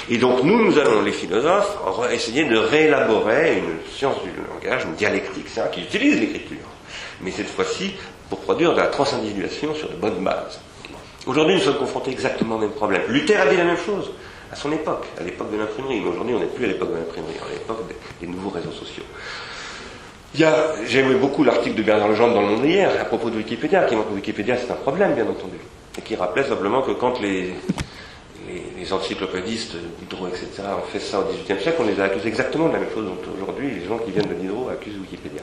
Et donc nous, nous allons, les philosophes, essayer de réélaborer une science du langage, une dialectique, c'est qui utilise l'écriture, mais cette fois-ci pour produire de la transindividuation sur de bonnes bases. Aujourd'hui, nous sommes confrontés exactement au même problème. Luther a dit la même chose à son époque, à l'époque de l'imprimerie. Mais aujourd'hui, on n'est plus à l'époque de l'imprimerie, on est à l'époque des, nouveaux réseaux sociaux. Il y a, j'ai aimé beaucoup l'article de Bernard Legendre dans le monde hier à propos de Wikipédia, qui montre que Wikipédia c'est un problème, bien entendu, et qui rappelait simplement que quand les, encyclopédistes Diderot, etc., ont fait ça au XVIIIe siècle, on les a accusés exactement de la même chose. Donc aujourd'hui, les gens qui viennent de Diderot accusent Wikipédia.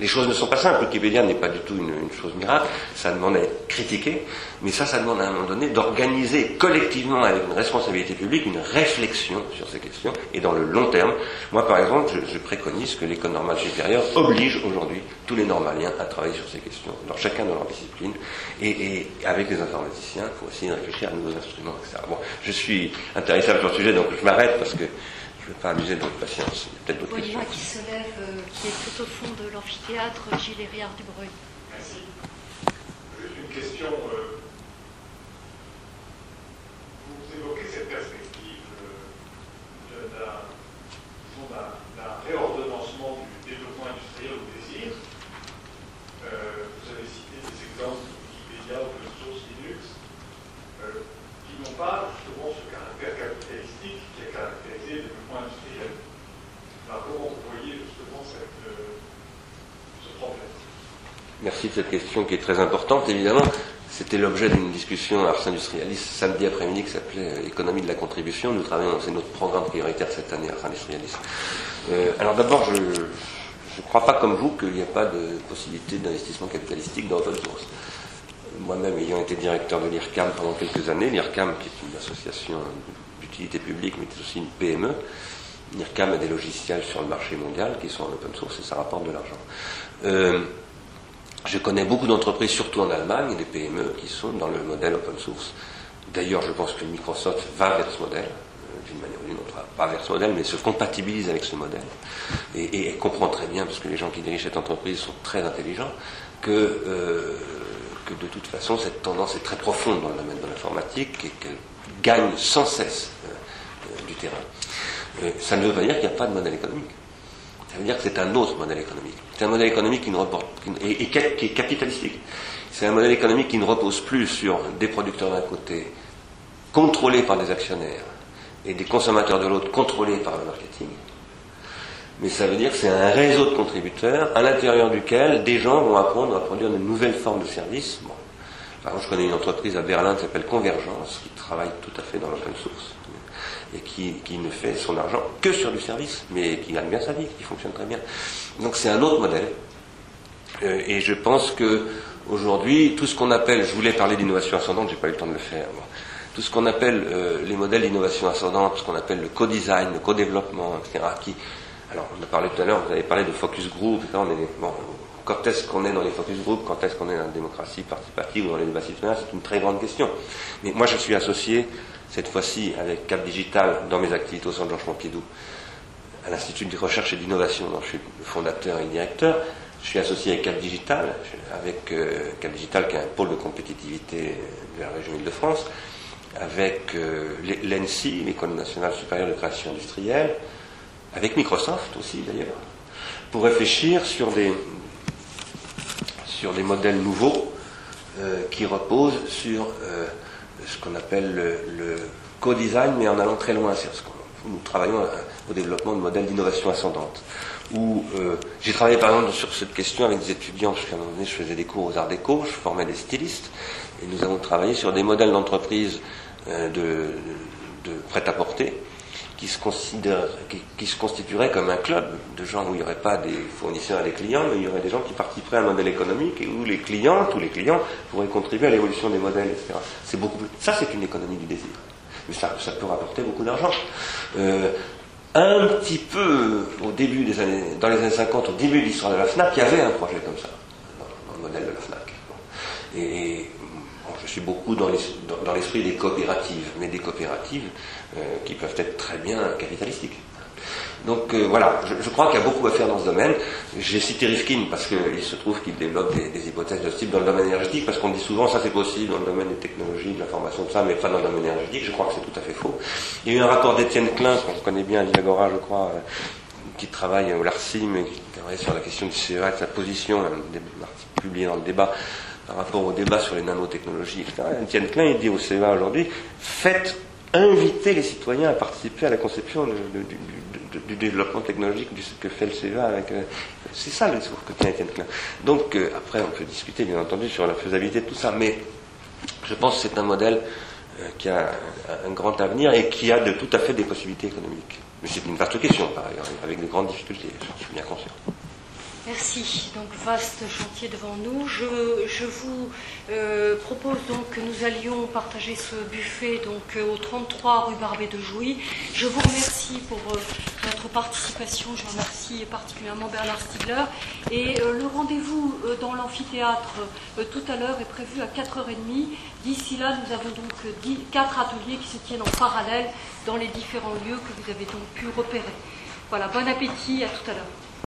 Les choses ne sont pas simples. Wikipédia n'est pas du tout une, chose miracle. Ça demande à être critiqué, mais ça, ça demande à un moment donné d'organiser collectivement avec une responsabilité publique une réflexion sur ces questions et dans le long terme. Moi, par exemple, je, je préconise que l'école normale supérieure oblige aujourd'hui tous les normaliens à travailler sur ces questions, dans chacun de leur discipline, et, avec les informaticiens pour essayer de réfléchir à nouveaux instruments, etc. Bon, je suis intéressable sur le sujet, donc je m'arrête parce que je ne veux pas abuser de votre patience. Il y a peut-être d'autres questions. qui se lève, euh, qui est tout au fond de l'amphithéâtre, Gilles Riard du Breuil. Merci. Juste une question. Euh, vous évoquez cette perspective euh, d'un réordonnancement du développement industriel au désir. Euh, vous avez cité des exemples de Wikipédia, Linux, euh, ce caractère capitalistique qui caractérisé justement euh, ce problème? Merci de cette question qui est très importante, évidemment. C'était l'objet d'une discussion à Ars Industrialis samedi après-midi qui s'appelait Économie de la contribution. Nous travaillons, c'est notre programme prioritaire cette année à Ars Industrialis. Euh, alors d'abord, je ne crois pas comme vous qu'il n'y a pas de possibilité d'investissement capitalistique dans open source. Moi-même ayant été directeur de l'IRCAM pendant quelques années, l'IRCAM qui est une association d'utilité publique mais qui est aussi une PME, l'IRCAM a des logiciels sur le marché mondial qui sont en open source et ça rapporte de l'argent. Euh, je connais beaucoup d'entreprises, surtout en Allemagne, des PME qui sont dans le modèle open source. D'ailleurs, je pense que Microsoft va vers ce modèle, euh, d'une manière ou d'une autre, pas vers ce modèle, mais se compatibilise avec ce modèle. Et, comprend très bien, parce que les gens qui dirigent cette entreprise sont très intelligents, que, euh, de toute façon, cette tendance est très profonde dans le domaine de l'informatique et qu'elle gagne sans cesse euh, du terrain. ça ne veut pas dire qu'il n'y a pas de modèle économique. Ça veut dire que c'est un autre modèle économique. C'est un modèle économique qui, qui est capitalistique. C'est un modèle économique qui ne repose plus sur des producteurs d'un côté, contrôlés par des actionnaires, et des consommateurs de l'autre, contrôlés par le marketing. Mais ça veut dire que c'est un réseau de contributeurs à l'intérieur duquel des gens vont apprendre à produire de nouvelles formes de services. Par exemple, je connais une entreprise à Berlin qui s'appelle Convergence, qui travaille tout à fait dans l'open source et qui, qui, ne fait son argent que sur du service, mais qui gagne bien sa vie, qui fonctionne très bien. Donc c'est un autre modèle. Euh, et je pense que aujourd'hui, tout ce qu'on appelle, je voulais parler d'innovation ascendante, j'ai pas eu le temps de le faire. Tout ce qu'on appelle les modèles d'innovation ascendante, ce qu'on appelle le co-design, le co-développement, etc. Qui, alors, on a parlé tout à l'heure, vous avez parlé de focus group, quand est-ce qu'on est dans les focus group, quand est-ce qu'on est dans la démocratie participative ou dans les débats citoyens, c'est une très grande question. Mais moi, je suis associé, cette fois-ci, avec Cap Digital, dans mes activités au Centre Georges Pompidou, à l'Institut de recherche et d'innovation, dont je suis fondateur et directeur. Je suis associé avec Cap Digital, avec euh, Cap Digital qui est un pôle de compétitivité de la région Île-de-France, avec euh, l'ENSI, l'École nationale supérieure de création industrielle, avec Microsoft aussi d'ailleurs, pour réfléchir sur des, sur des modèles nouveaux euh, qui reposent sur euh, ce qu'on appelle le, co-design, mais en allant très loin. nous travaillons au développement de modèles d'innovation ascendante. Euh, j'ai travaillé par exemple sur cette question avec des étudiants, parce qu'à un moment donné je faisais des cours aux Arts Déco, je formais des stylistes, et nous avons travaillé sur des modèles d'entreprise de, de prêt-à-porter qui se, constituerait comme un club de gens où il n'y aurait pas des fournisseurs et des clients, mais il y aurait des gens qui participeraient à un modèle économique et où les clients, tous les clients, pourraient contribuer à l'évolution des modèles, etc. C'est beaucoup Ça, c'est une économie du désir. Mais ça, ça peut rapporter beaucoup d'argent. Euh, un petit peu au début des années, dans les années 50, au début de l'histoire de la FNAC, il y avait un projet comme ça, dans, le modèle de la FNAC. Et suis beaucoup dans l'esprit des coopératives, mais des coopératives euh, qui peuvent être très bien capitalistiques. Donc euh, voilà, je, crois qu'il y a beaucoup à faire dans ce domaine. J'ai cité Rifkin parce qu'il se trouve qu'il développe des, hypothèses de ce type dans le domaine énergétique, parce qu'on dit souvent ça c'est possible dans le domaine des technologies, de l'information, tout ça, mais pas dans le domaine énergétique. Je crois que c'est tout à fait faux. Il y a eu un rapport d'Étienne Klein, qu'on connaît bien à Viagora, je crois, euh, qui travaille au LARCIM, et qui travaille sur la question du CEA, de sa position, un article publié dans le débat par rapport au débat sur les nanotechnologies, etc. Étienne Klein, il dit au CEA aujourd'hui, faites inviter les citoyens à participer à la conception du, développement technologique ce que fait le CEA avec. Euh, c'est ça le discours que tient Étienne Klein. Donc euh, après, on peut discuter bien entendu sur la faisabilité de tout ça, mais je pense que c'est un modèle euh, qui a un, grand avenir et qui a de tout à fait des possibilités économiques. Mais c'est une vaste question par ailleurs, avec de grandes difficultés, je suis bien conscient. Merci. Donc vaste chantier devant nous. Je, vous euh, propose donc que nous allions partager ce buffet donc euh, au 33 rue Barbet de Jouy. Je vous remercie pour euh, votre participation. Je remercie particulièrement Bernard Stiegler. Et le rendez-vous dans l'amphithéâtre tout à l'heure est prévu à 4h30. D'ici là, nous avons donc 4 ateliers qui se tiennent en parallèle dans les différents lieux que vous avez donc pu repérer. Voilà, bon appétit, à tout à l'heure.